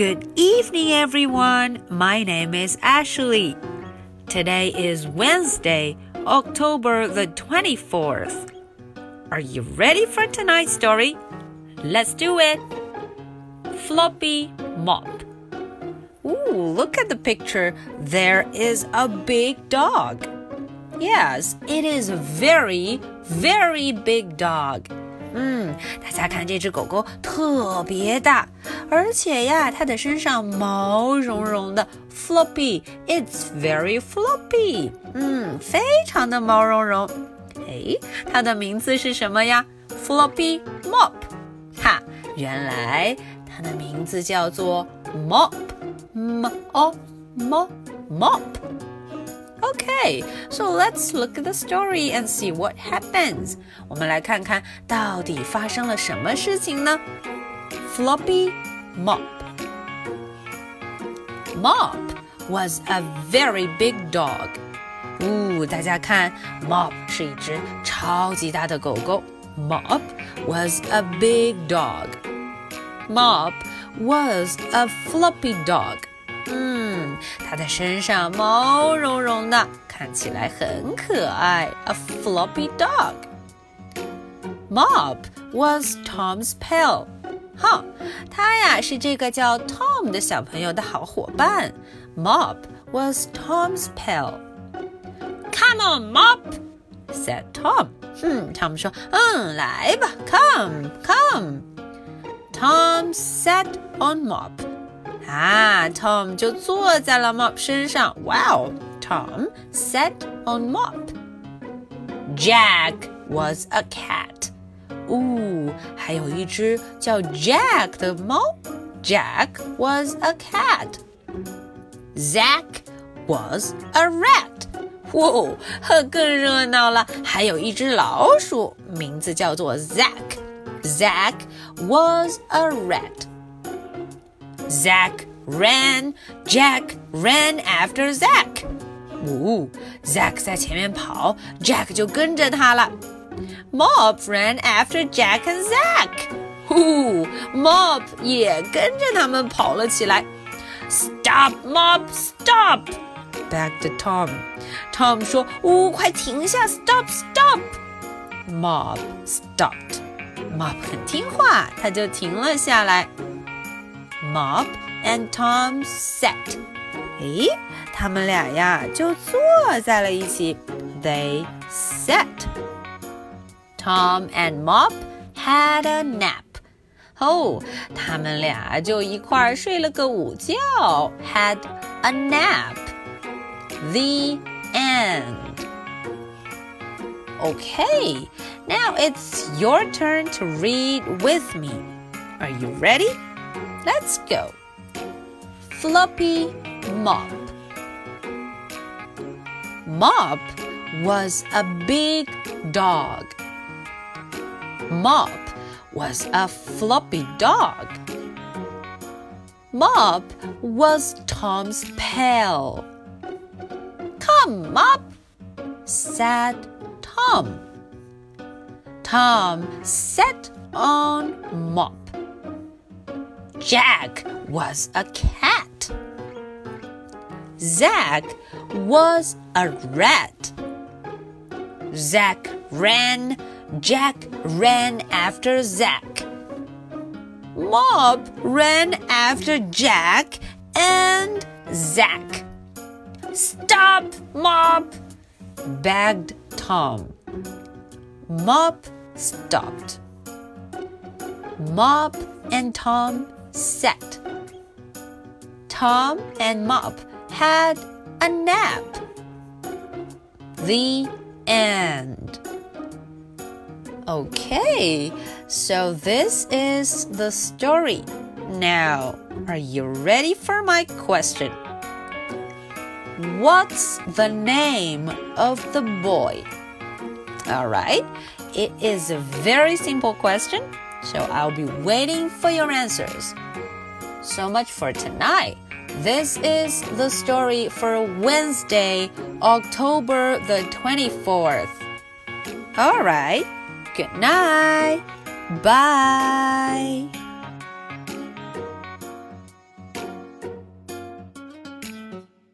Good evening, everyone. My name is Ashley. Today is Wednesday, October the 24th. Are you ready for tonight's story? Let's do it. Floppy Mop. Ooh, look at the picture. There is a big dog. Yes, it is a very, very big dog. 嗯，大家看这只狗狗特别大，而且呀，它的身上毛茸茸的，floppy，it's very floppy，嗯，非常的毛茸茸。哎，它的名字是什么呀？Floppy Mop，哈，原来它的名字叫做 Mop，m o m mop。Okay, so let's look at the story and see what happens. 我们来看看到底发生了什么事情呢？Floppy Mop. Mop was a very big dog. 呜，大家看，Mop 是一只超级大的狗狗。Mop was a big dog. Mop was a floppy dog. 嗯，它的身上毛茸茸的，看起来很可爱。A floppy dog. Mop was Tom's pal. 哈，他呀是这个叫 Tom 的小朋友的好伙伴。Mop was Tom's pal. Come on, Mop, said Tom. 嗯，Tom 说，嗯，来吧，Come, come. Tom sat on Mop. 啊，Tom 就坐在了 Mop 身上。Wow，Tom sat on Mop. Jack was a cat. 呜，还有一只叫 Jack 的猫。Jack was a cat. Zack was a rat. 哇，更热闹了，还有一只老鼠，名字叫做 Zack。Zack was a rat. Zach ran, Jack ran after Zach。呜、哦、，Zach 在前面跑，Jack 就跟着他了。Mop ran after Jack and Zach。呼、哦、，Mop 也跟着他们跑了起来。Stop, Mop! stop! Back to Tom. Tom 说：“呜、哦，快停下！Stop, stop!” Mop stopped. Mob 很听话，他就停了下来。Mop and Tom sat. 诶，他们俩呀就坐在了一起。They sat. Tom and Mop had a nap. 哦，他们俩就一块儿睡了个午觉。Had a nap. The end. Okay, now it's your turn to read with me. Are you ready? Let's go. Floppy Mop. Mop was a big dog. Mop was a floppy dog. Mop was Tom's pal. Come, Mop, said Tom. Tom sat on Mop. Jack was a cat. Zack was a rat. Zack ran, Jack ran after Zack. Mop ran after Jack and Zack. Stop, Mop! begged Tom. Mop stopped. Mop and Tom sat. Tom and Mop had a nap. The end. Okay, so this is the story. Now, are you ready for my question? What's the name of the boy? Alright, it is a very simple question, so I'll be waiting for your answers. So much for tonight. This is the story for Wednesday, October the 24th. Alright, good night. Bye.